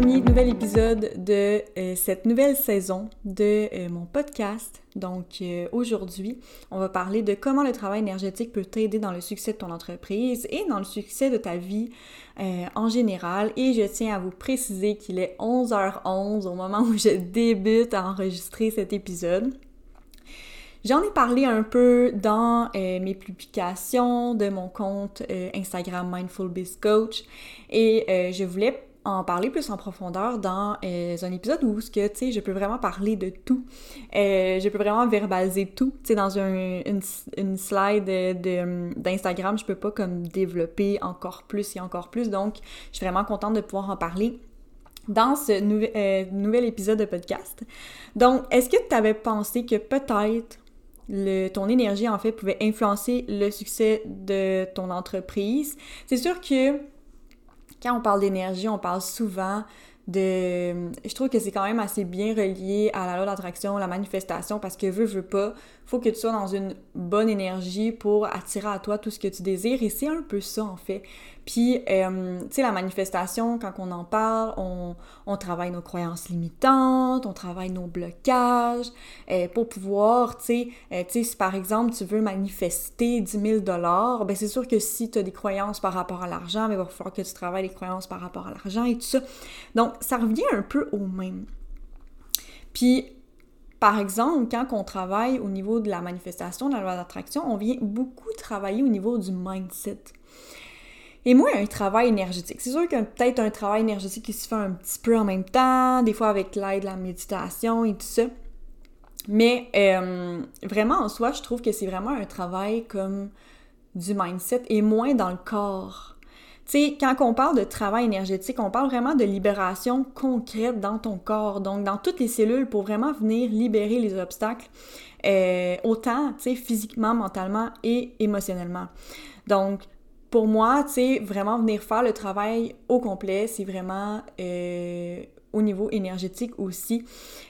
premier nouvel épisode de euh, cette nouvelle saison de euh, mon podcast. Donc euh, aujourd'hui, on va parler de comment le travail énergétique peut t'aider dans le succès de ton entreprise et dans le succès de ta vie en général. Et je tiens à vous préciser qu'il est 11h11 au moment où je débute à enregistrer cet épisode. J'en ai parlé un peu dans mes publications de mon compte Instagram Mindful Biz Coach et je voulais en parler plus en profondeur dans euh, un épisode où ce que tu sais je peux vraiment parler de tout. Euh, je peux vraiment verbaliser tout. Tu sais dans un, une, slide d'Instagram je peux pas comme développer encore plus et encore plus. Donc je suis vraiment contente de pouvoir en parler dans ce euh, nouvel épisode de podcast. Donc est-ce que tu avais pensé que peut-être le, ton énergie en fait pouvait influencer le succès de ton entreprise? C'est sûr que quand on parle d'énergie, on parle souvent de... Je trouve que c'est quand même assez bien relié à la loi d'attraction, la manifestation, parce que veux, veux pas, faut que tu sois dans une bonne énergie pour attirer à toi tout ce que tu désires, et c'est un peu ça, en fait. Puis, euh, tu sais, la manifestation, quand on en parle, on, travaille nos croyances limitantes, on travaille nos blocages euh, pour pouvoir, tu sais, euh, si par exemple tu veux manifester 10 000 ben c'est sûr que si tu as des croyances par rapport à l'argent, ben, il va falloir que tu travailles les croyances par rapport à l'argent et tout ça. Donc, ça revient un peu au même. Puis, par exemple, quand on travaille au niveau de la manifestation, de la loi d'attraction, on vient beaucoup travailler au niveau du mindset. Et moi, un travail énergétique. C'est sûr qu'il y a peut-être un travail énergétique qui se fait un petit peu en même temps, des fois avec l'aide de la méditation et tout ça. Mais euh, vraiment, en soi, je trouve que c'est vraiment un travail comme du mindset et moins dans le corps. Tu sais, quand on parle de travail énergétique, on parle vraiment de libération concrète dans ton corps, donc dans toutes les cellules pour vraiment venir libérer les obstacles, euh, autant, tu sais, physiquement, mentalement et émotionnellement. Donc, pour moi, tu sais, vraiment venir faire le travail au complet, c'est vraiment euh, au niveau énergétique aussi.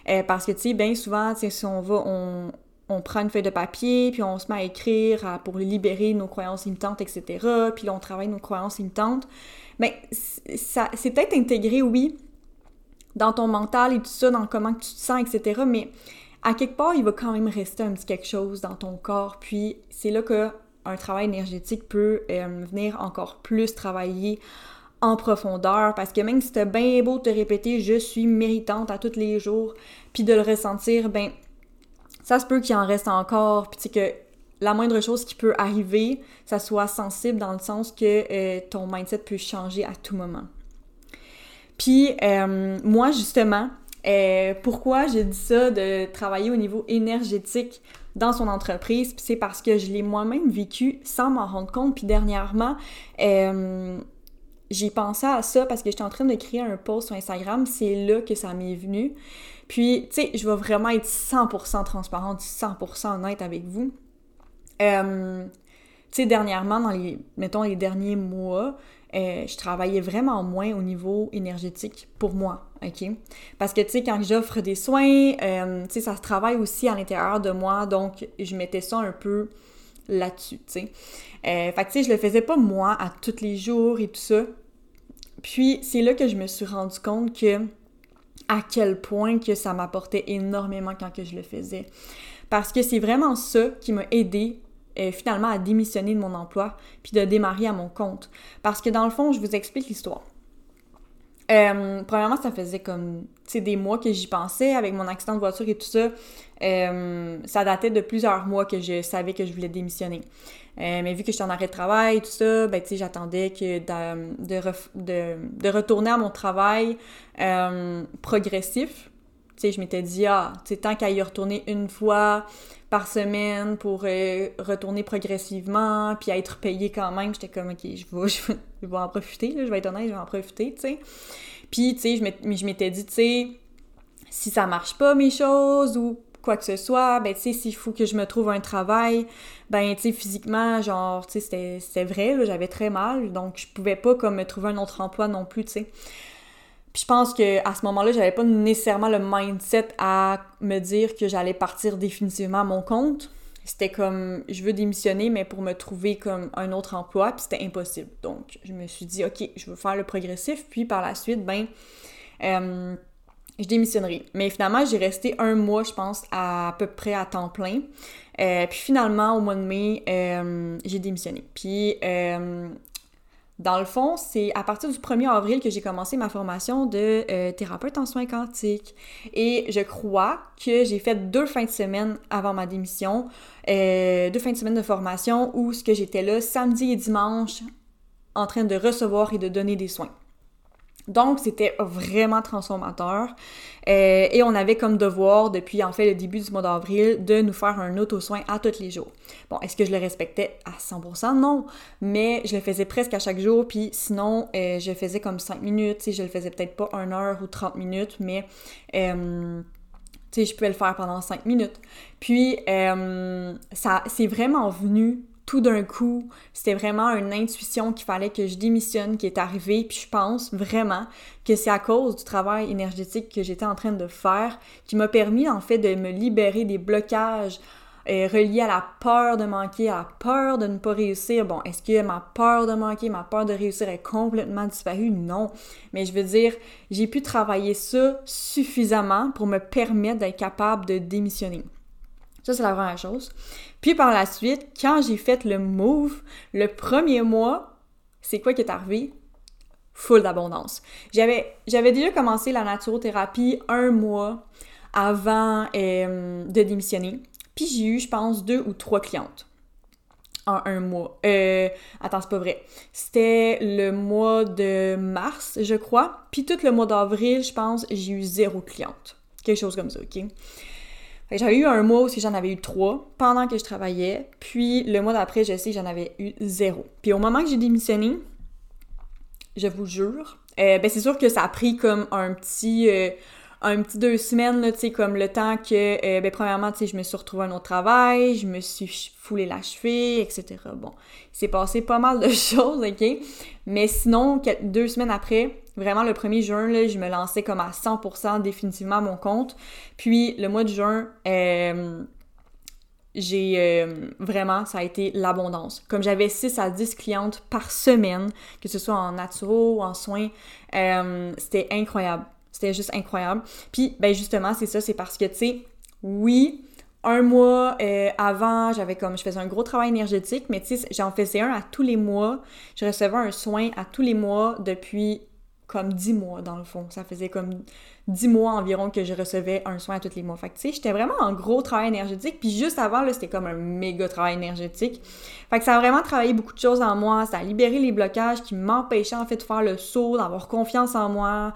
Euh, parce que, tu sais, bien souvent, tu sais, si on va, on, on, prend une feuille de papier, puis on se met à écrire pour libérer nos croyances limitantes, etc. Puis là, on travaille nos croyances limitantes. Mais ça, c'est peut-être intégré, oui, dans ton mental et tout ça, dans comment tu te sens, etc. Mais à quelque part, il va quand même rester un petit quelque chose dans ton corps. Puis c'est là que un travail énergétique peut euh, venir encore plus travailler en profondeur parce que même si c'était bien beau de te répéter je suis méritante à tous les jours puis de le ressentir ben ça se peut qu'il en reste encore puis que la moindre chose qui peut arriver ça soit sensible dans le sens que euh, ton mindset peut changer à tout moment puis euh, moi justement pourquoi j'ai dit ça de travailler au niveau énergétique dans son entreprise, c'est parce que je l'ai moi-même vécu sans m'en rendre compte. Puis dernièrement, euh, j'ai pensé à ça parce que j'étais en train de créer un post sur Instagram, c'est là que ça m'est venu. Puis, tu sais, je vais vraiment être 100% transparente, 100% honnête avec vous. Euh, tu sais, dernièrement, dans les, mettons, les derniers mois, euh, je travaillais vraiment moins au niveau énergétique pour moi, OK? Parce que, tu sais, quand j'offre des soins, euh, tu sais, ça se travaille aussi à l'intérieur de moi, donc je mettais ça un peu là-dessus, tu sais. Euh, fait que, tu sais, je le faisais pas moi à tous les jours et tout ça. Puis, c'est là que je me suis rendu compte que à quel point que ça m'apportait énormément quand que je le faisais. Parce que c'est vraiment ça qui m'a aidé euh, finalement à démissionner de mon emploi puis de démarrer à mon compte. Parce que dans le fond, je vous explique l'histoire. Euh, premièrement, ça faisait comme, des mois que j'y pensais avec mon accident de voiture et tout ça. Euh, ça datait de plusieurs mois que je savais que je voulais démissionner. mais vu que j'étais en arrêt de travail et tout ça, ben, j'attendais que de, de, de, retourner à mon travail progressif. Sais, je m'étais dit, ah, tu tant qu'à y retourner une fois, par semaine pour euh, retourner progressivement, puis être payé quand même. J'étais comme, OK, je vais, je vais, en profiter, là, je vais être honnête, je vais en profiter, tu sais. Puis, tu sais, je m'étais dit, tu sais, si ça marche pas mes choses ou quoi que ce soit, ben, tu sais, s'il faut que je me trouve un travail, ben, tu sais, physiquement, genre, tu sais, c'était vrai, j'avais très mal, donc je pouvais pas, comme, me trouver un autre emploi non plus, tu sais. Puis je pense que à ce moment-là, j'avais pas nécessairement le mindset à me dire que j'allais partir définitivement à mon compte. C'était comme je veux démissionner mais pour me trouver comme un autre emploi, puis c'était impossible. Donc je me suis dit OK, je veux faire le progressif puis par la suite ben euh, je démissionnerai. Mais finalement, j'ai resté un mois, je pense, à, peu près à temps plein. Euh, puis finalement, au mois de mai, euh, j'ai démissionné. Puis dans le fond, c'est à partir du 1er avril que j'ai commencé ma formation de euh, thérapeute en soins quantiques. Et je crois que j'ai fait deux fins de semaine avant ma démission, euh, deux fins de semaine de formation où ce que j'étais là samedi et dimanche en train de recevoir et de donner des soins. Donc, c'était vraiment transformateur. Euh, et on avait comme devoir, depuis en fait le début du mois d'avril, de nous faire un auto-soin à tous les jours. Bon, est-ce que je le respectais à 100%? Non. Mais je le faisais presque à chaque jour. Puis sinon, euh, je faisais comme 5 minutes. Je le faisais peut-être pas 1 heure ou 30 minutes, mais... Euh, tu sais, je pouvais le faire pendant 5 minutes. Puis, ça, c'est vraiment venu tout d'un coup, c'était vraiment une intuition qu'il fallait que je démissionne qui est arrivée. Puis je pense vraiment que c'est à cause du travail énergétique que j'étais en train de faire qui m'a permis en fait de me libérer des blocages euh, reliés à la peur de manquer, à la peur de ne pas réussir. Bon, est-ce que ma peur de manquer, ma peur de réussir est complètement disparue? Non. Mais je veux dire, j'ai pu travailler ça suffisamment pour me permettre d'être capable de démissionner. Ça, c'est la première chose. Puis par la suite, quand j'ai fait le move, le premier mois, c'est quoi qui est arrivé? Full d'abondance. J'avais, j'avais déjà commencé la naturothérapie un mois avant euh, de démissionner. Puis j'ai eu, je pense, deux ou trois clientes en un mois. Euh, attends, c'est pas vrai. C'était le mois de mars, je crois. Puis tout le mois d'avril, je pense, j'ai eu zéro cliente. Quelque chose comme ça, OK? J'avais eu un mois où j'en avais eu trois pendant que je travaillais, puis le mois d'après, je sais, j'en avais eu zéro. Puis au moment que j'ai démissionné, je vous jure, euh, ben c'est sûr que ça a pris comme un petit, euh, un petit deux semaines, là, comme le temps que, euh, ben, premièrement, je me suis retrouvée un autre travail, je me suis foulé la cheville, etc. Bon, il s'est passé pas mal de choses, OK? Mais sinon, deux semaines après, vraiment le 1er juin, là, je me lançais comme à 100% définitivement à mon compte. Puis, le mois de juin, euh, j'ai euh, vraiment, ça a été l'abondance. Comme j'avais 6 à 10 clientes par semaine, que ce soit en naturo ou en soins, c'était incroyable. C'était juste incroyable. Puis, ben justement, c'est ça, c'est parce que, tu sais, oui, un mois euh, avant, j'avais comme, je faisais un gros travail énergétique, mais tu sais, j'en faisais un à tous les mois. Je recevais un soin à tous les mois depuis comme dix mois, dans le fond. Ça faisait comme dix mois environ que je recevais un soin à tous les mois. Fait tu sais, j'étais vraiment en gros travail énergétique. Puis juste avant, là, c'était comme un méga travail énergétique. Fait que ça a vraiment travaillé beaucoup de choses en moi. Ça a libéré les blocages qui m'empêchaient, en fait, de faire le saut, d'avoir confiance en moi.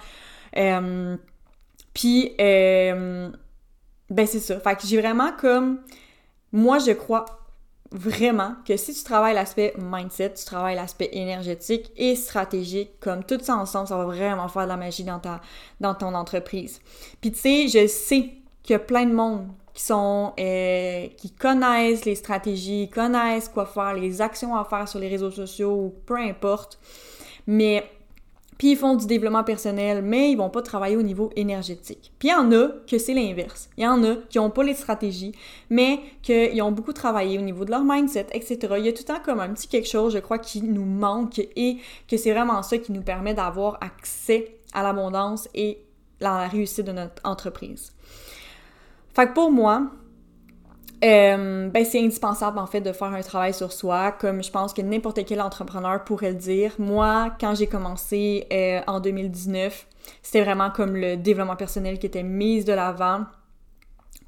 Puis, ben c'est ça. Fait j'ai vraiment comme... Moi, je crois vraiment que si tu travailles l'aspect mindset, tu travailles l'aspect énergétique et stratégique, comme tout ça ensemble, ça va vraiment faire de la magie dans, ta, dans ton entreprise. Puis tu sais, je sais qu'il y a plein de monde qui sont euh, qui connaissent les stratégies, connaissent quoi faire, les actions à faire sur les réseaux sociaux peu importe. Mais puis ils font du développement personnel, mais ils vont pas travailler au niveau énergétique. Puis il y en a que c'est l'inverse. Il y en a qui ont pas les stratégies, mais qu'ils ont beaucoup travaillé au niveau de leur mindset, etc. Il y a tout le temps comme un petit quelque chose, je crois, qui nous manque et que c'est vraiment ça qui nous permet d'avoir accès à l'abondance et à la réussite de notre entreprise. Fait que pour moi, euh, ben c'est indispensable en fait de faire un travail sur soi, comme je pense que n'importe quel entrepreneur pourrait le dire. Moi, quand j'ai commencé euh, en 2019, c'était vraiment comme le développement personnel qui était mis de l'avant.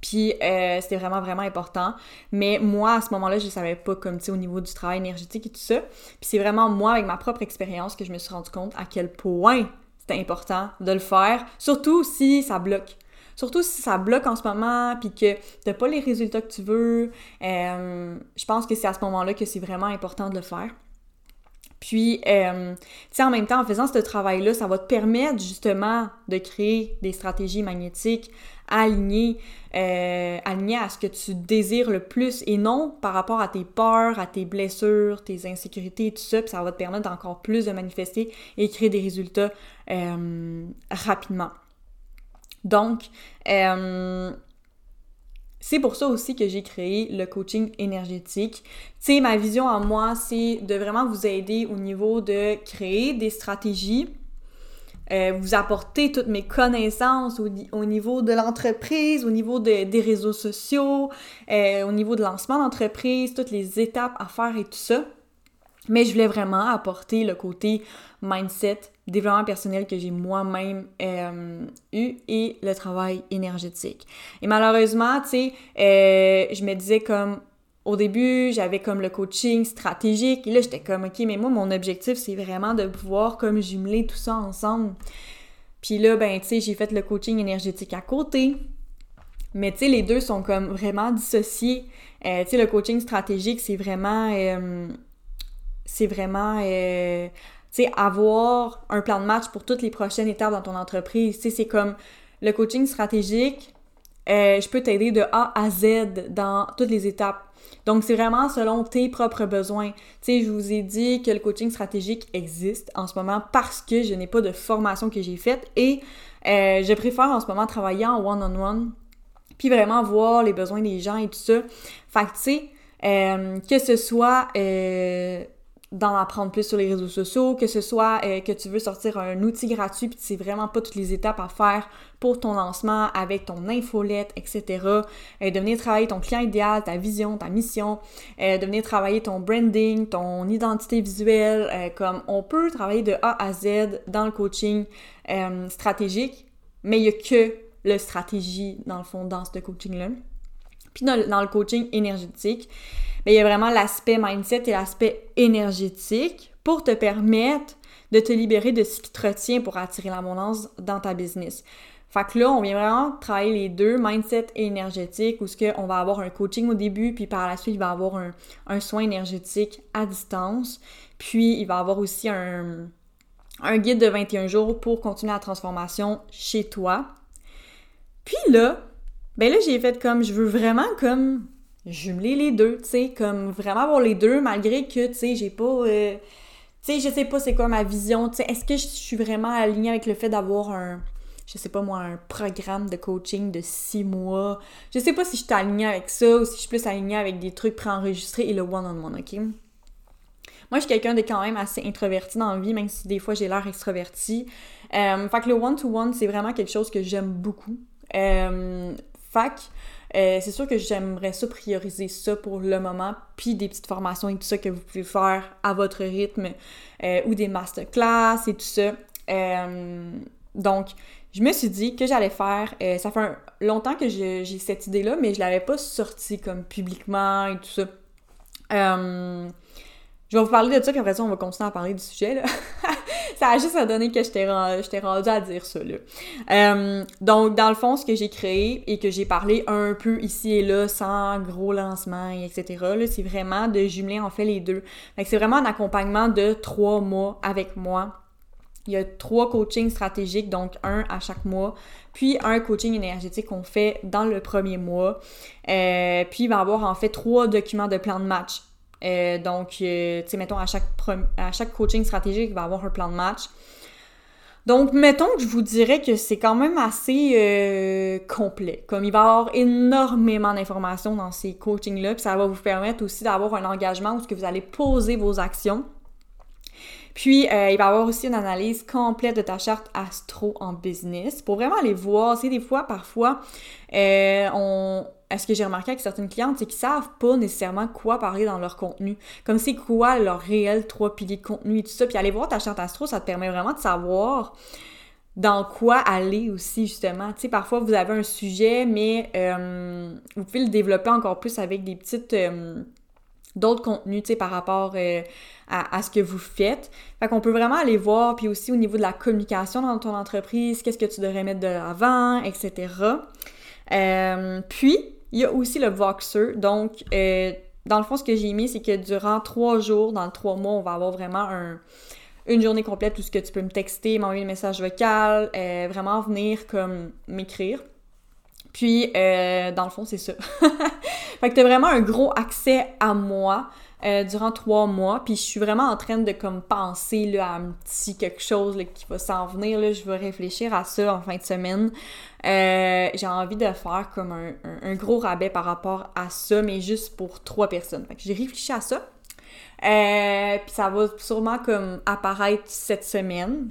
Puis euh, c'était vraiment, vraiment important. Mais moi, à ce moment-là, je ne savais pas comme, tu sais, au niveau du travail énergétique et tout ça. Puis c'est vraiment moi, avec ma propre expérience, que je me suis rendu compte à quel point c'était important de le faire, surtout si ça bloque. Surtout si ça bloque en ce moment, puis que t'as pas les résultats que tu veux. Euh, je pense que c'est à ce moment-là que c'est vraiment important de le faire. Puis, euh, tu sais, en même temps, en faisant ce travail-là, ça va te permettre justement de créer des stratégies magnétiques alignées, euh, alignées à ce que tu désires le plus et non par rapport à tes peurs, à tes blessures, tes insécurités, tout ça. Puis ça va te permettre d'encore plus de manifester et créer des résultats rapidement. Donc, euh, c'est pour ça aussi que j'ai créé le coaching énergétique. Tu sais, ma vision en moi, c'est de vraiment vous aider au niveau de créer des stratégies euh, vous apporter toutes mes connaissances au, niveau de l'entreprise, au niveau des réseaux sociaux, euh, au niveau de lancement d'entreprise, toutes les étapes à faire et tout ça. Mais je voulais vraiment apporter le côté mindset, développement personnel que j'ai moi-même euh, eu et le travail énergétique. Et malheureusement, tu sais, je me disais comme au début, j'avais comme le coaching stratégique et là, j'étais comme, OK, mais moi, mon objectif, c'est vraiment de pouvoir comme jumeler tout ça ensemble. Puis là, ben, tu sais, j'ai fait le coaching énergétique à côté. Mais tu sais, les deux sont comme vraiment dissociés. Euh, tu sais, le coaching stratégique, c'est vraiment... Euh, c'est vraiment... Euh, tu sais, avoir un plan de match pour toutes les prochaines étapes dans ton entreprise. Tu sais, c'est comme le coaching stratégique, je peux t'aider de A à Z dans toutes les étapes. Donc, c'est vraiment selon tes propres besoins. Tu sais, je vous ai dit que le coaching stratégique existe en ce moment parce que je n'ai pas de formation que j'ai faite et euh, je préfère en ce moment travailler en one-on-one puis vraiment voir les besoins des gens et tout ça. Fait que, tu sais, euh, que ce soit euh, d'en apprendre plus sur les réseaux sociaux, que ce soit euh, que tu veux sortir un outil gratuit puis sais vraiment pas toutes les étapes à faire pour ton lancement avec ton infolette, etc. Euh, de venir travailler ton client idéal, ta vision, ta mission, euh, de venir travailler ton branding, ton identité visuelle, euh, comme on peut travailler de A à Z dans le coaching stratégique, mais il n'y a que le stratégie dans le fond dans ce coaching-là. Puis dans le coaching énergétique, mais il y a vraiment l'aspect mindset et l'aspect énergétique pour te permettre de te libérer de ce qui te retient pour attirer l'abondance dans ta business. Fait que là, on vient vraiment travailler les deux, mindset et énergétique, où ce on va avoir un coaching au début, puis par la suite, il va avoir un, un soin énergétique à distance. Puis, il va avoir aussi un, un guide de 21 jours pour continuer la transformation chez toi. Puis là, ben là, j'ai fait comme, je veux vraiment comme jumeler les deux, tu sais, comme vraiment avoir les deux, malgré que, tu sais, j'ai pas... Euh, tu sais, je sais pas c'est quoi ma vision, tu sais, est-ce que je suis vraiment alignée avec le fait d'avoir un, je sais pas moi, un programme de coaching de six mois? Je sais pas si je suis alignée avec ça ou si je suis plus alignée avec des trucs préenregistrés et le one-on-one, ok? Moi, je suis quelqu'un de quand même assez introverti dans la vie, même si des fois j'ai l'air extroverti. Euh, fait que le one-to-one, c'est vraiment quelque chose que j'aime beaucoup. Euh, euh, c'est sûr que j'aimerais ça prioriser ça pour le moment, puis des petites formations et tout ça que vous pouvez faire à votre rythme, euh, ou des masterclass et tout ça. Euh, donc, je me suis dit que j'allais faire. ça fait longtemps que j'ai cette idée-là, mais je l'avais pas sortie comme publiquement et tout ça. Je vais vous parler de ça, puis après ça, on va continuer à parler du sujet. Là. ça a juste à donner que je t'ai rendu à dire ça, là. Euh, donc, dans le fond, ce que j'ai créé et que j'ai parlé un peu ici et là, sans gros lancement, etc., c'est vraiment de jumeler, en fait, les deux. c'est vraiment un accompagnement de trois mois avec moi. Il y a trois coachings stratégiques, donc un à chaque mois, puis un coaching énergétique qu'on fait dans le premier mois. Euh, puis il va y avoir en fait trois documents de plan de match. Euh, donc, euh, tu sais, mettons, à chaque, à chaque coaching stratégique, il va avoir un plan de match. Donc, mettons que je vous dirais que c'est quand même assez euh, complet. Comme il va y avoir énormément d'informations dans ces coachings-là, puis ça va vous permettre aussi d'avoir un engagement où ce que vous allez poser vos actions. Puis, il va y avoir aussi une analyse complète de ta charte astro en business pour vraiment aller voir. C'est des fois, parfois, on, ce que j'ai remarqué avec certaines clientes, c'est qu'ils savent pas nécessairement quoi parler dans leur contenu. Comme c'est quoi leur réel trois piliers de contenu et tout ça. Puis aller voir ta charte astro, ça te permet vraiment de savoir dans quoi aller aussi, justement. Tu sais, parfois, vous avez un sujet, mais euh, vous pouvez le développer encore plus avec des petites... Euh, d'autres contenus, tu sais, par rapport euh, à, ce que vous faites. Fait qu'on peut vraiment aller voir, puis aussi au niveau de la communication dans ton entreprise, qu'est-ce que tu devrais mettre de l'avant, etc. puis, il y a aussi le Voxer. Donc, euh, dans le fond, ce que j'ai mis, c'est que durant trois jours, dans trois mois, on va avoir vraiment une journée complète où ce que tu peux me texter, m'envoyer un message vocal, euh, vraiment venir comme m'écrire. Puis, euh, dans le fond, c'est ça. fait que t'as vraiment un gros accès à moi. Euh, durant trois mois. Puis je suis vraiment en train de comme penser là, à un petit quelque chose qui va s'en venir. Là. Je vais réfléchir à ça en fin de semaine. Euh, j'ai envie de faire comme un, gros rabais par rapport à ça, mais juste pour trois personnes. J'ai réfléchi à ça. Euh, puis ça va sûrement comme apparaître cette semaine.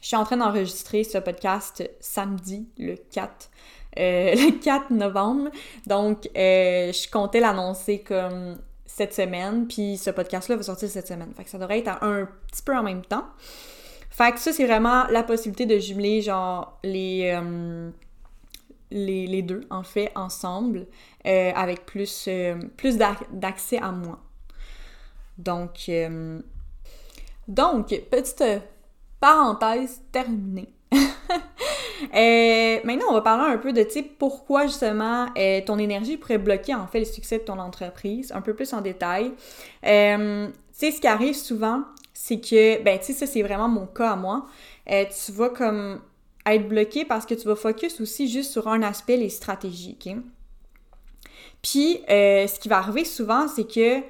Je suis en train d'enregistrer ce podcast samedi, le 4, euh, le 4 novembre. Donc, je comptais l'annoncer comme cette semaine, puis ce podcast-là va sortir cette semaine. Fait que ça devrait être un petit peu en même temps. Fait que ça, c'est vraiment la possibilité de jumeler, genre, les, euh, les, les, deux, en fait, ensemble, avec plus, plus d'accès à moi. Donc, donc, petite parenthèse terminée. Euh, maintenant, on va parler un peu de pourquoi justement euh, ton énergie pourrait bloquer en fait le succès de ton entreprise, un peu plus en détail. Euh, tu sais, ce qui arrive souvent, c'est que, ben, tu sais, ça c'est vraiment mon cas à moi. tu vas comme être bloqué parce que tu vas focus aussi juste sur un aspect, les stratégies? Puis, ce qui va arriver souvent, c'est que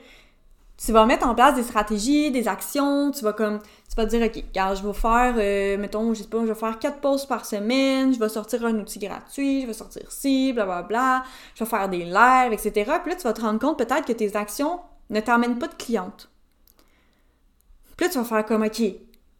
tu vas mettre en place des stratégies, des actions, tu vas comme tu vas te dire, OK, car je vais faire, euh, mettons, je sais pas, je vais faire quatre pauses par semaine, je vais sortir un outil gratuit, je vais sortir ci, bla, bla, je vais faire des lives, etc. Puis là, tu vas te rendre compte peut-être que tes actions ne t'amènent pas de clientes. Puis là, tu vas faire comme, OK,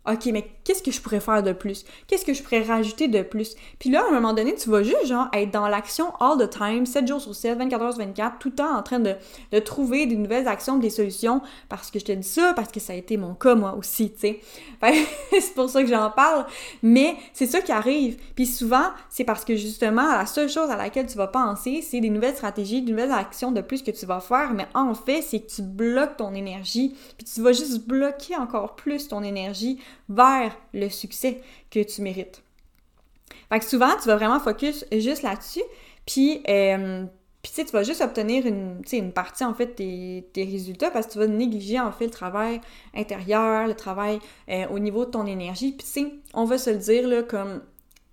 OK, mais qu'est-ce que je pourrais faire de plus? Qu'est-ce que je pourrais rajouter de plus? Puis là, à un moment donné, tu vas juste, genre, être dans l'action all the time, 7 jours sur 7, 24 heures sur 24, tout le temps en train de, de trouver des nouvelles actions, des solutions, parce que je te dis ça, parce que ça a été mon cas, moi aussi, tu sais. c'est pour ça que j'en parle. Mais c'est ça qui arrive. Puis souvent, c'est parce que justement, la seule chose à laquelle tu vas penser, c'est des nouvelles stratégies, des nouvelles actions de plus que tu vas faire. Mais en fait, c'est que tu bloques ton énergie. Puis tu vas juste bloquer encore plus ton énergie vers le succès que tu mérites. Fait que souvent, tu vas vraiment focus juste là-dessus, puis, euh, tu vas juste obtenir une, partie, en fait, tes résultats parce que tu vas négliger, en fait, le travail intérieur, le travail euh, au niveau de ton énergie. Puis, on va se le dire, comme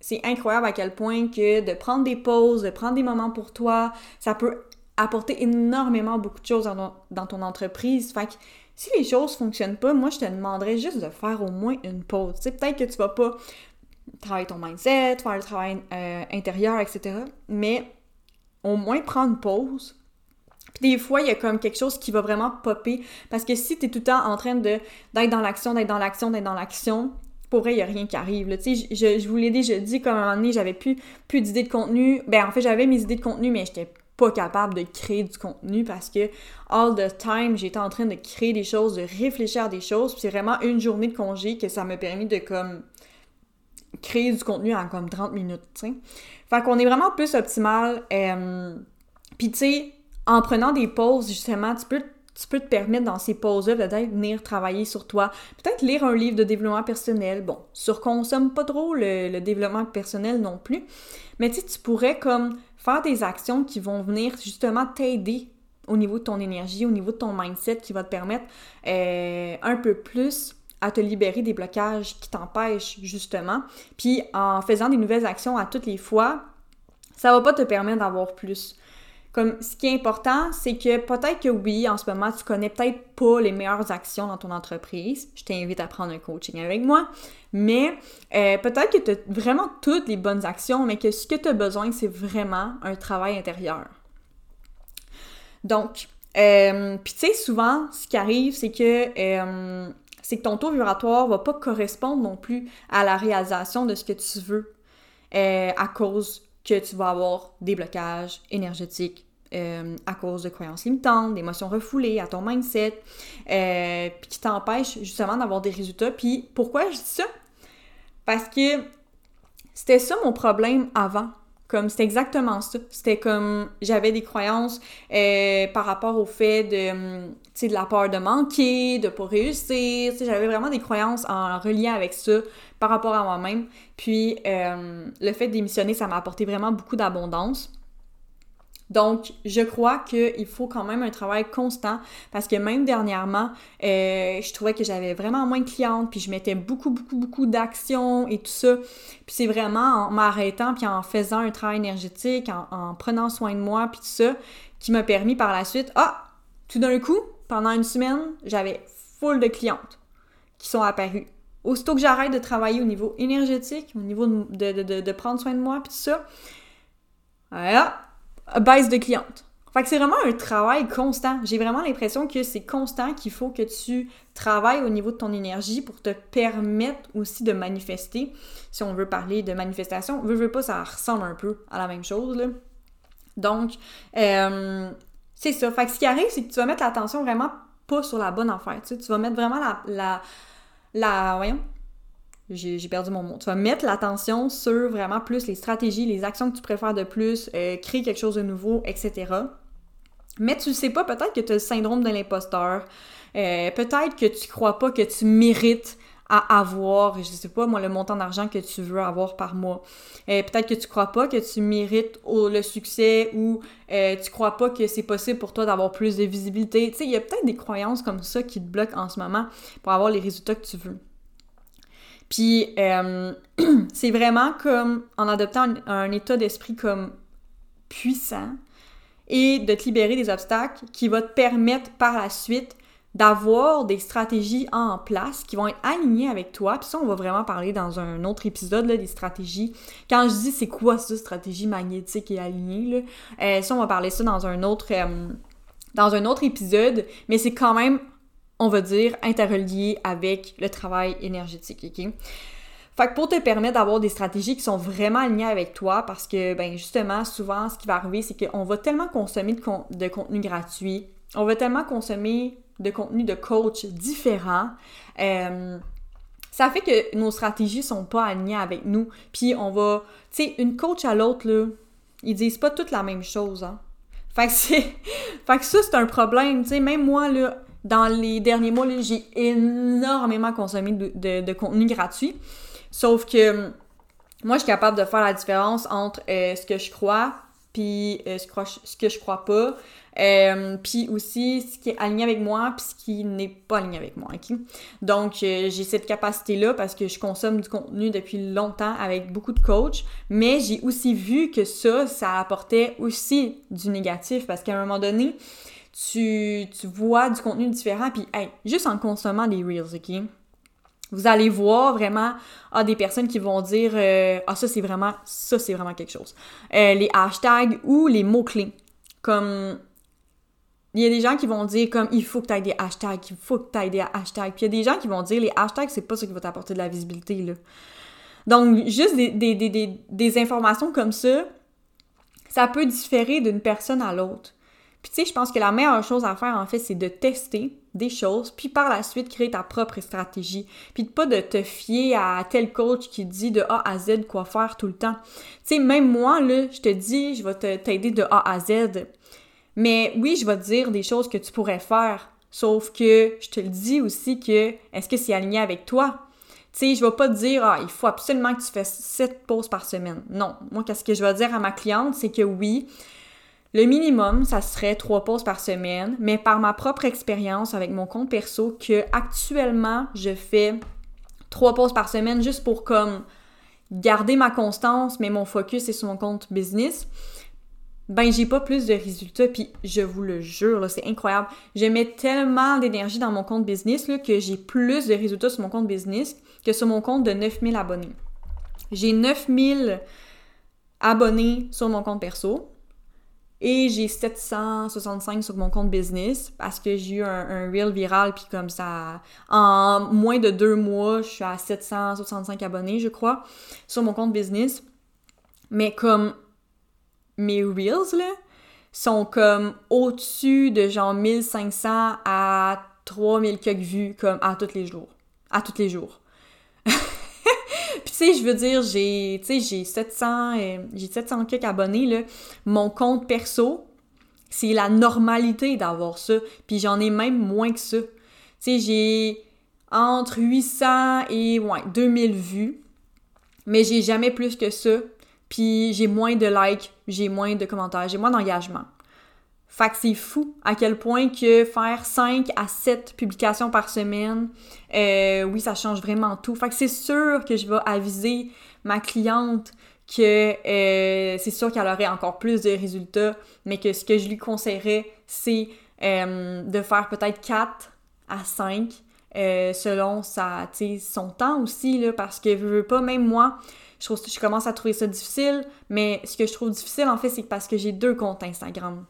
c'est incroyable à quel point que de prendre des pauses, de prendre des moments pour toi, ça peut apporter énormément beaucoup de choses dans, dans ton entreprise. Fait que si les choses fonctionnent pas, moi, je te demanderais juste de faire au moins une pause. Tu sais, peut-être que tu vas pas travailler ton mindset, faire le travail euh, intérieur, etc. Mais au moins prendre une pause. Puis des fois, il y a comme quelque chose qui va vraiment popper. Parce que si tu es tout le temps en train d'être dans l'action, d'être dans l'action, d'être dans l'action, pour vrai, il n'y a rien qui arrive. Sais, je, je, vous l'ai déjà dit, comme à un moment donné, j'avais plus, plus d'idées de contenu. Ben, en fait, j'avais mes idées de contenu, mais j'étais pas capable de créer du contenu parce que all the time, j'étais en train de créer des choses, de réfléchir à des choses. Puis c'est vraiment une journée de congé que ça m'a permis de comme créer du contenu en comme 30 minutes, tu sais. Fait qu'on est vraiment plus optimal. Euh, puis tu sais, en prenant des pauses, justement, tu peux tu peux te permettre dans ces pauses-là peut-être venir travailler sur toi, peut-être lire un livre de développement personnel. Bon, surconsomme pas trop le, le développement personnel non plus, mais tu sais, tu pourrais comme faire des actions qui vont venir justement t'aider au niveau de ton énergie, au niveau de ton mindset, qui va te permettre euh, un peu plus à te libérer des blocages qui t'empêchent justement. Puis en faisant des nouvelles actions à toutes les fois, ça va pas te permettre d'avoir plus. Comme ce qui est important, c'est que peut-être que oui, en ce moment, tu connais peut-être pas les meilleures actions dans ton entreprise. Je t'invite à prendre un coaching avec moi. Mais euh, peut-être que tu as vraiment toutes les bonnes actions, mais que ce que tu as besoin, c'est vraiment un travail intérieur. Donc, euh, puis tu sais, souvent, ce qui arrive, c'est que euh, c'est que ton taux vibratoire va pas correspondre non plus à la réalisation de ce que tu veux à cause que tu vas avoir des blocages énergétiques euh, à cause de croyances limitantes, d'émotions refoulées, à ton mindset, euh, puis qui t'empêchent justement d'avoir des résultats. Puis pourquoi je dis ça? Parce que c'était ça mon problème avant. Comme c'était exactement ça. C'était comme j'avais des croyances euh, par rapport au fait de, hum, de la peur de manquer, de pas réussir. J'avais vraiment des croyances en reliant avec ça par rapport à moi-même. Puis euh, le fait d'émissionner, ça m'a apporté vraiment beaucoup d'abondance. Donc, je crois qu'il faut quand même un travail constant parce que même dernièrement, euh, je trouvais que j'avais vraiment moins de clientes, puis je mettais beaucoup, beaucoup, beaucoup d'actions et tout ça. Puis c'est vraiment en m'arrêtant, puis en faisant un travail énergétique, en, prenant soin de moi, puis tout ça, qui m'a permis par la suite, ah, tout d'un coup, pendant une semaine, j'avais full de clientes qui sont apparues. Aussitôt que j'arrête de travailler au niveau énergétique, au niveau de, de, prendre soin de moi, puis tout ça, voilà, baisse de clientes. Fait que c'est vraiment un travail constant. J'ai vraiment l'impression que c'est constant qu'il faut que tu travailles au niveau de ton énergie pour te permettre aussi de manifester. Si on veut parler de manifestation, veut, veut pas, ça ressemble un peu à la même chose, là. Donc, euh, c'est ça. Fait que ce qui arrive, c'est que tu vas mettre l'attention vraiment pas sur la bonne affaire. Tu, tu vas mettre vraiment la. la, la voyons. J'ai perdu mon mot. Tu vas mettre l'attention sur vraiment plus les stratégies, les actions que tu préfères de plus, euh, créer quelque chose de nouveau, etc. Mais tu sais pas, peut-être que tu as le syndrome de l'imposteur. Euh, peut-être que tu crois pas que tu mérites à avoir, je sais pas moi, le montant d'argent que tu veux avoir par mois. Euh, peut-être que tu crois pas que tu mérites le succès ou euh, tu crois pas que c'est possible pour toi d'avoir plus de visibilité. Tu sais, il y a peut-être des croyances comme ça qui te bloquent en ce moment pour avoir les résultats que tu veux. Puis, euh, c'est vraiment comme en adoptant un état d'esprit comme puissant et de te libérer des obstacles qui va te permettre par la suite d'avoir des stratégies en place qui vont être alignées avec toi. Puis ça, on va vraiment parler dans un autre épisode là, des stratégies. Quand je dis c'est quoi ça, stratégie magnétique et alignée, là, euh, ça, on va parler ça dans un autre, euh, dans un autre épisode, mais c'est quand même, on va dire, interrelié avec le travail énergétique, ok? Fait pour te permettre d'avoir des stratégies qui sont vraiment alignées avec toi, parce que, ben justement, souvent, ce qui va arriver, c'est qu'on va tellement consommer de, contenu gratuit, on va tellement consommer de contenu de coach différents. Euh, ça fait que nos stratégies sont pas alignées avec nous. Puis on va, tu sais, une coach à l'autre, là, ils disent pas toutes la même chose, hein. Fait que c'est, fait que ça, c'est un problème, tu sais, même moi, là, dans les derniers mois, j'ai énormément consommé de, contenu gratuit. Sauf que moi, je suis capable de faire la différence entre euh, ce que je crois puis euh, ce que je crois pas, euh, puis aussi ce qui est aligné avec moi, puis ce qui n'est pas aligné avec moi? Donc, euh, j'ai cette capacité-là parce que je consomme du contenu depuis longtemps avec beaucoup de coachs, mais j'ai aussi vu que ça, ça apportait aussi du négatif parce qu'à un moment donné, tu, tu vois du contenu différent, puis hey, juste en consommant des Reels, ok? Vous allez voir vraiment ah, des personnes qui vont dire euh, Ah, ça c'est vraiment, ça c'est vraiment quelque chose. les hashtags ou les mots-clés. Comme il y a des gens qui vont dire comme il faut que tu aies des hashtags, il faut que tu aies des hashtags. Puis il y a des gens qui vont dire les hashtags, c'est pas ça qui va t'apporter de la visibilité. Là. Donc, juste des, des, informations comme ça, ça peut différer d'une personne à l'autre. Puis tu sais, je pense que la meilleure chose à faire, en fait, c'est de tester des choses, puis par la suite, créer ta propre stratégie. Puis pas de te fier à tel coach qui dit de A à Z quoi faire tout le temps. Tu sais, même moi, là, je te dis, je vais t'aider de A à Z. Mais oui, je vais te dire des choses que tu pourrais faire. Sauf que je te le dis aussi que est-ce que c'est aligné avec toi? Tu sais, je vais pas te dire ah, il faut absolument que tu fasses 7 pauses par semaine. Non, moi qu'est-ce que je vais dire à ma cliente, c'est que oui, le minimum, ça serait 3 pauses par semaine, mais par ma propre expérience avec mon compte perso que actuellement, je fais 3 pauses par semaine juste pour comme garder ma constance, mais mon focus est sur mon compte business ben j'ai pas plus de résultats. Puis je vous le jure, c'est incroyable. Je mets tellement d'énergie dans mon compte business que j'ai plus de résultats sur mon compte business que sur mon compte de 9000 abonnés. J'ai 9000 abonnés sur mon compte perso et j'ai 765 sur mon compte business parce que j'ai eu un, un reel viral puis comme ça en moins de deux mois je suis à 765 abonnés je crois sur mon compte business mais comme mes Reels, là, sont comme au-dessus de genre 1500 à 3000 quelques vues, comme à tous les jours. À tous les jours. Puis tu sais, je veux dire, j'ai, j'ai 700, euh, j'ai 700 quelques abonnés, là. Mon compte perso, c'est la normalité d'avoir ça. Puis j'en ai même moins que ça. Tu sais, j'ai entre 800 et ouais, 2000 vues. Mais j'ai jamais plus que ça puis j'ai moins de likes, j'ai moins de commentaires, j'ai moins d'engagement. Fait que c'est fou à quel point que faire 5 à 7 publications par semaine, euh, oui, ça change vraiment tout. Fait que c'est sûr que je vais aviser ma cliente que euh, c'est sûr qu'elle aurait encore plus de résultats, mais que ce que je lui conseillerais, c'est euh, de faire peut-être 4 à 5 selon sa, son temps aussi, là, parce que je veux pas, même moi, je, trouve, je commence à trouver ça difficile, mais ce que je trouve difficile, en fait, c'est parce que j'ai deux comptes Instagram.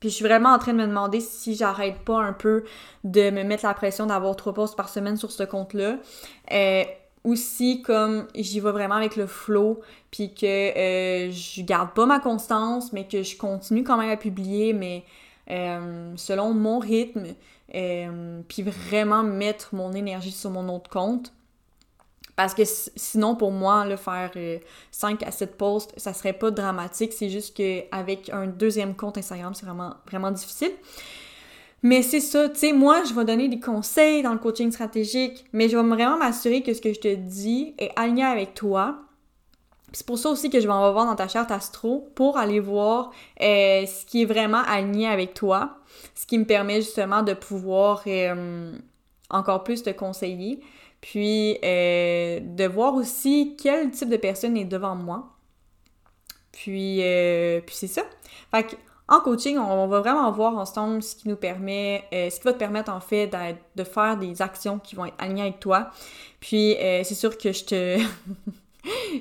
Puis je suis vraiment en train de me demander si j'arrête pas un peu de me mettre la pression d'avoir trois posts par semaine sur ce compte-là. Euh, aussi, comme j'y vais vraiment avec le flow, puis que euh, je garde pas ma constance, mais que je continue quand même à publier, mais euh, selon mon rythme, puis vraiment mettre mon énergie sur mon autre compte. Parce que sinon, pour moi, le faire 5 euh, à 7 posts, ça serait pas dramatique. C'est juste qu'avec un deuxième compte Instagram, c'est vraiment, vraiment difficile. Mais c'est ça, tu sais, moi, je vais donner des conseils dans le coaching stratégique, mais je vais vraiment m'assurer que ce que je te dis est aligné avec toi. C'est pour ça aussi que je vais en voir dans ta charte astro pour aller voir euh, ce qui est vraiment aligné avec toi, ce qui me permet justement de pouvoir euh, encore plus te conseiller. Puis euh, de voir aussi quel type de personne est devant moi. Puis, euh, puis c'est ça. Fait en coaching, on va vraiment voir ensemble ce qui nous permet, euh, ce qui va te permettre en fait de faire des actions qui vont être alignées avec toi. Puis c'est sûr que je te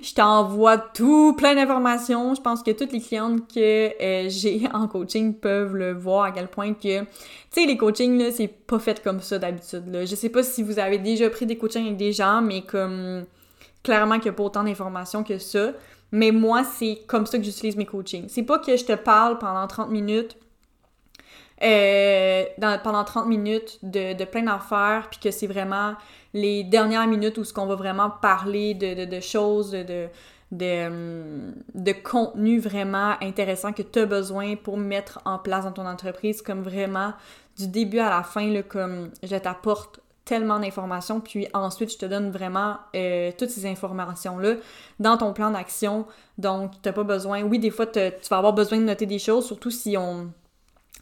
je t'envoie tout plein d'informations. Je pense que toutes les clientes que euh, j'ai en coaching peuvent le voir à quel point que, tu sais, les coachings, là, c'est pas fait comme ça d'habitude. Je sais pas si vous avez déjà pris des coachings avec des gens, mais comme, clairement qu'il n'y a pas autant d'informations que ça. Mais moi, c'est comme ça que j'utilise mes coachings. C'est pas que je te parle pendant 30 minutes euh, pendant 30 minutes de, plein d'affaires, puis que c'est vraiment les dernières minutes où ce qu'on va vraiment parler de, choses, hum, de contenu vraiment intéressant que tu as besoin pour mettre en place dans ton entreprise, comme vraiment du début à la fin, là, comme je t'apporte tellement d'informations, puis ensuite je te donne vraiment euh, toutes ces informations-là dans ton plan d'action. Donc, tu n'as pas besoin, oui, des fois, tu vas avoir besoin de noter des choses, surtout si on,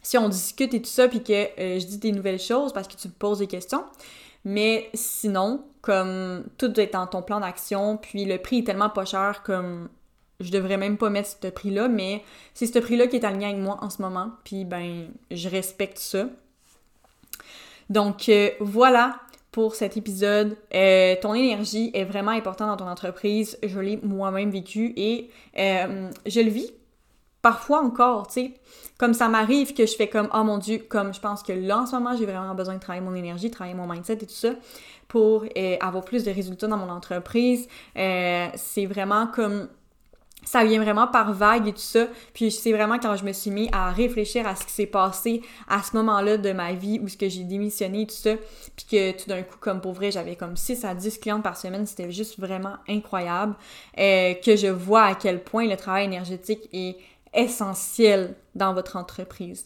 si on discute et tout ça, puis que euh, je dis des nouvelles choses parce que tu me poses des questions. Mais sinon, comme tout doit être dans ton plan d'action, puis le prix est tellement pas cher comme je devrais même pas mettre ce prix-là, mais c'est ce prix-là qui est aligné avec moi en ce moment, puis ben, je respecte ça. Donc euh, voilà pour cet épisode. Euh, ton énergie est vraiment importante dans ton entreprise. Je l'ai moi-même vécu et je le vis parfois encore, tu sais, comme ça m'arrive que je fais comme, oh mon Dieu, comme je pense que là, en ce moment, j'ai vraiment besoin de travailler mon énergie, travailler mon mindset et tout ça pour euh, avoir plus de résultats dans mon entreprise. Euh, c'est vraiment comme ça vient vraiment par vague et tout ça. Puis c'est vraiment quand je me suis mis à réfléchir à ce qui s'est passé à ce moment-là de ma vie où ce que j'ai démissionné et tout ça. Puis que tout d'un coup, comme pour vrai, j'avais comme 6 à 10 clients par semaine. C'était juste vraiment incroyable. Euh, que je vois à quel point le travail énergétique est essentiel dans votre entreprise.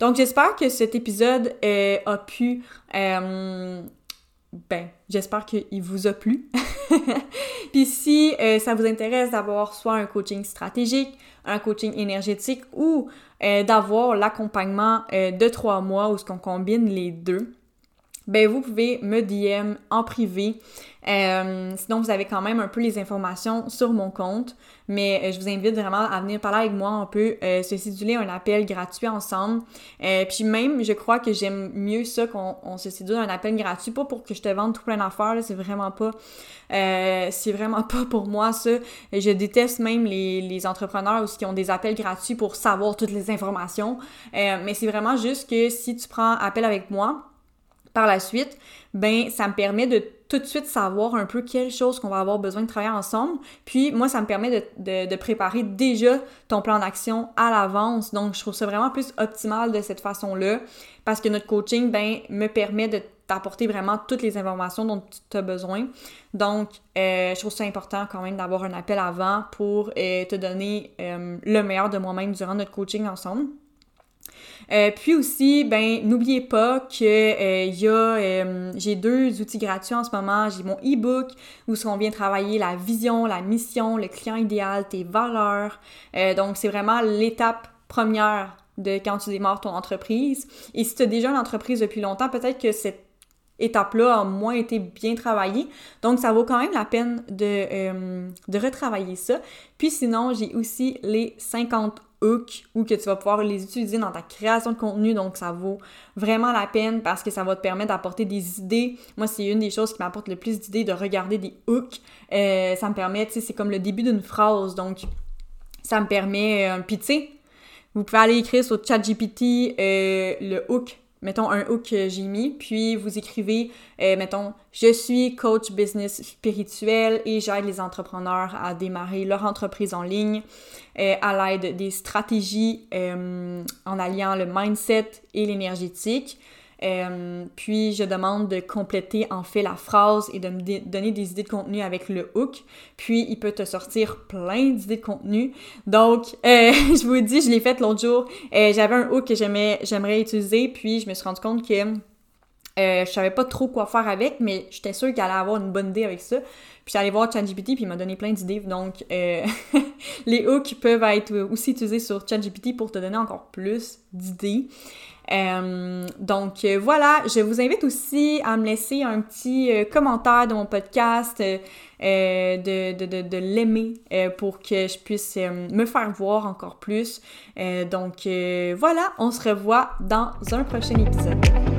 Donc, j'espère que cet épisode euh, a pu... Euh, ben, j'espère qu'il vous a plu. Puis si euh, ça vous intéresse d'avoir soit un coaching stratégique, un coaching énergétique ou d'avoir l'accompagnement de trois mois où ce qu'on combine les deux, ben vous pouvez me DM en privé. Euh, sinon, vous avez quand même un peu les informations sur mon compte, mais euh, je vous invite vraiment à venir parler avec moi. On peut euh, se séduler un appel gratuit ensemble. puis même, je crois que j'aime mieux ça qu'on se sédule un appel gratuit, pas pour que je te vende tout plein d'affaires, c'est vraiment pas, c'est vraiment pas pour moi ça. Je déteste même les, les entrepreneurs qui ont des appels gratuits pour savoir toutes les informations, mais c'est vraiment juste que si tu prends appel avec moi, par la suite, ben ça me permet de tout de suite savoir un peu quelles choses qu'on va avoir besoin de travailler ensemble. Puis moi, ça me permet de, de, préparer déjà ton plan d'action à l'avance. Donc, je trouve ça vraiment plus optimal de cette façon-là parce que notre coaching, ben, me permet de t'apporter vraiment toutes les informations dont tu as besoin. Donc, euh, je trouve ça important quand même d'avoir un appel avant pour euh, te donner euh, le meilleur de moi-même durant notre coaching ensemble. Euh, puis aussi, ben n'oubliez pas que euh, y a, euh, j'ai deux outils gratuits en ce moment. J'ai mon e-book où on vient travailler la vision, la mission, le client idéal, tes valeurs. donc c'est vraiment l'étape première de quand tu démarres ton entreprise. Et si tu as déjà une entreprise depuis longtemps, peut-être que cette étape-là a moins été bien travaillée. Donc, ça vaut quand même la peine de, de retravailler ça. Puis sinon, j'ai aussi les 50 hook ou que tu vas pouvoir les utiliser dans ta création de contenu. Donc, ça vaut vraiment la peine parce que ça va te permettre d'apporter des idées. Moi, c'est une des choses qui m'apporte le plus d'idées de regarder des hooks. Euh, ça me permet, tu sais, c'est comme le début d'une phrase. Donc, ça me permet. Euh, Puis, tu sais, vous pouvez aller écrire sur ChatGPT euh, le hook mettons un hook que j'ai mis, puis vous écrivez, euh, mettons, je suis coach business spirituel et j'aide les entrepreneurs à démarrer leur entreprise en ligne euh, à l'aide des stratégies euh, en alliant le mindset et l'énergétique. Euh, puis je demande de compléter en fait la phrase et de me donner des idées de contenu avec le hook. Puis il peut te sortir plein d'idées de contenu. Donc euh, je vous dis, je l'ai fait l'autre jour. Euh, j'avais un hook que j'aimerais utiliser, puis je me suis rendu compte que euh, je savais pas trop quoi faire avec, mais j'étais sûre qu'elle allait avoir une bonne idée avec ça. Puis j'allais voir ChatGPT, puis il m'a donné plein d'idées. Donc, les hooks peuvent être aussi utilisés sur ChatGPT pour te donner encore plus d'idées. Euh, donc euh, voilà, je vous invite aussi à me laisser un petit euh, commentaire de mon podcast, de, de, de, l'aimer pour que je puisse me faire voir encore plus. donc voilà, on se revoit dans un prochain épisode.